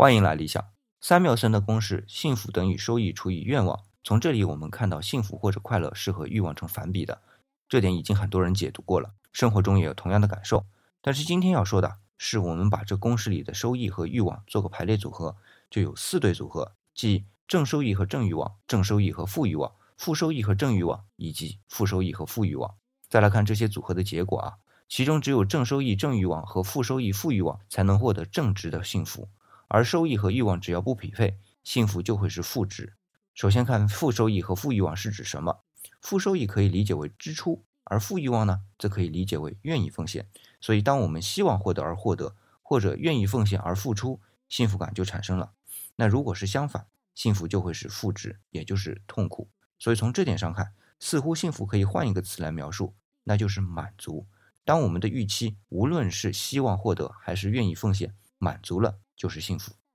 欢迎来理想。三缪森的公式：幸福等于收益除以愿望。从这里我们看到，幸福或者快乐是和欲望成反比的，这点已经很多人解读过了，生活中也有同样的感受。但是今天要说的是，我们把这公式里的收益和欲望做个排列组合，就有四对组合，即正收益和正欲望、正收益和负欲望、负收益和正欲望以及负收益和负欲望。再来看这些组合的结果啊，其中只有正收益、正欲望和负收益、负欲望才能获得正值的幸福。而收益和欲望只要不匹配，幸福就会是负值。首先看负收益和负欲望是指什么？负收益可以理解为支出，而负欲望呢，则可以理解为愿意奉献。所以，当我们希望获得而获得，或者愿意奉献而付出，幸福感就产生了。那如果是相反，幸福就会是负值，也就是痛苦。所以从这点上看，似乎幸福可以换一个词来描述，那就是满足。当我们的预期无论是希望获得还是愿意奉献，满足了。就是幸福。